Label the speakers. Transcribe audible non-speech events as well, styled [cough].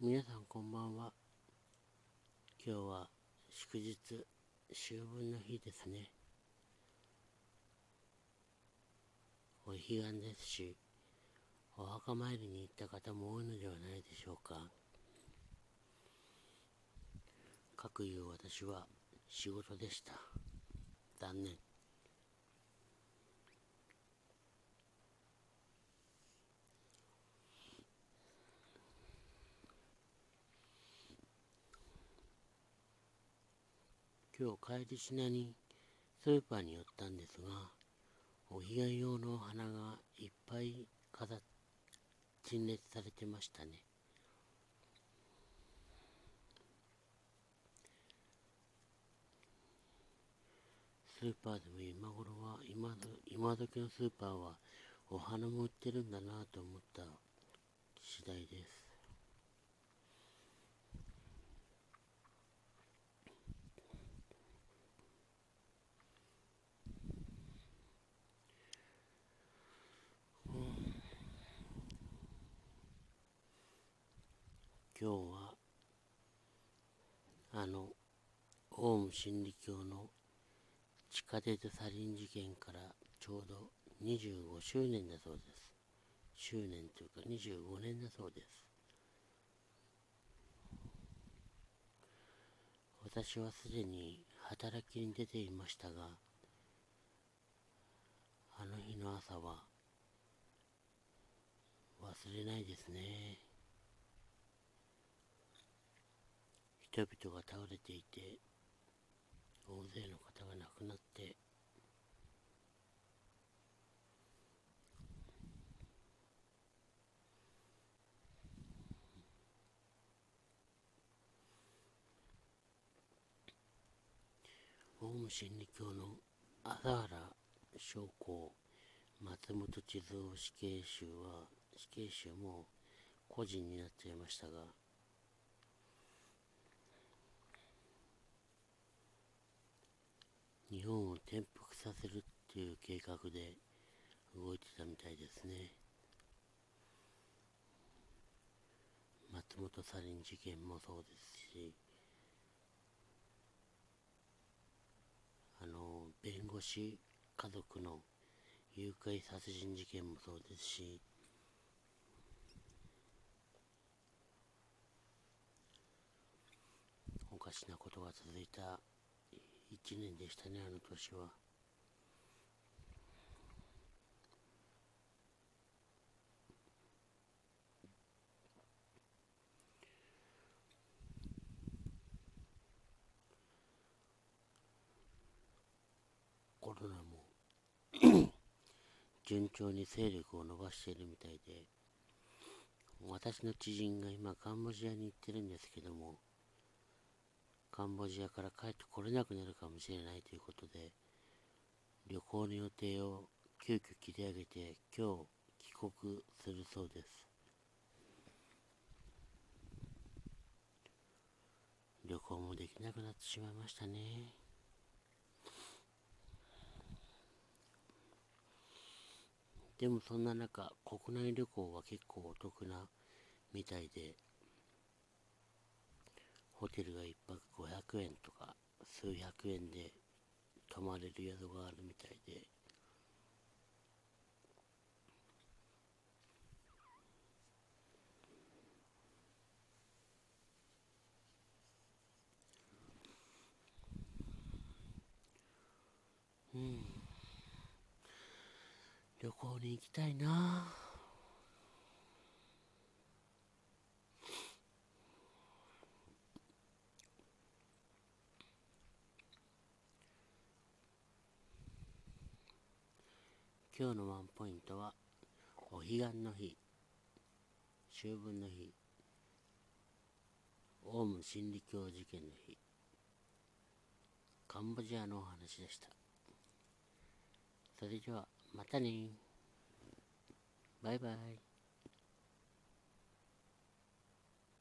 Speaker 1: 皆さんこんばんは。今日は祝日、秋分の日ですね。お彼岸ですし、お墓参りに行った方も多いのではないでしょうか。かくいう私は仕事でした。残念。今日帰りしなにスーパーに寄ったんですが、お彼岸用のお花がいっぱい飾陳列されてましたね。スーパーでも今頃は今今時のスーパーはお花も売ってるんだなと思った次第です。今日はあのオウム真理教の地下鉄サリン事件からちょうど25周年だそうです。周年というか25年だそうです。私はすでに働きに出ていましたが、あの日の朝は忘れないですね。人々が倒れていて大勢の方が亡くなってオウム真理教の麻原将校松本地蔵死刑囚は死刑囚も個人になっちゃいましたが日本を転覆させるっていう計画で動いてたみたいですね。松本サリン事件もそうですしあの弁護士家族の誘拐殺人事件もそうですしおかしなことが続いた一年でしたねあの年は。コロナも [clears throat] 順調に勢力を伸ばしているみたいで私の知人が今カンボジアに行ってるんですけどもカンボジアから帰ってこれなくなるかもしれないということで、旅行の予定を急遽切り上げて今日帰国するそうです。旅行もできなくなってしまいましたね。でもそんな中、国内旅行は結構お得なみたいで、ホテルが1泊500円とか数百円で泊まれる宿があるみたいで。うん。旅行に行きたいな。今日のワンポイントは、お彼岸の日、秋分の日、オウム真理教事件の日、カンボジアのお話でした。それでは、またねバイバイ。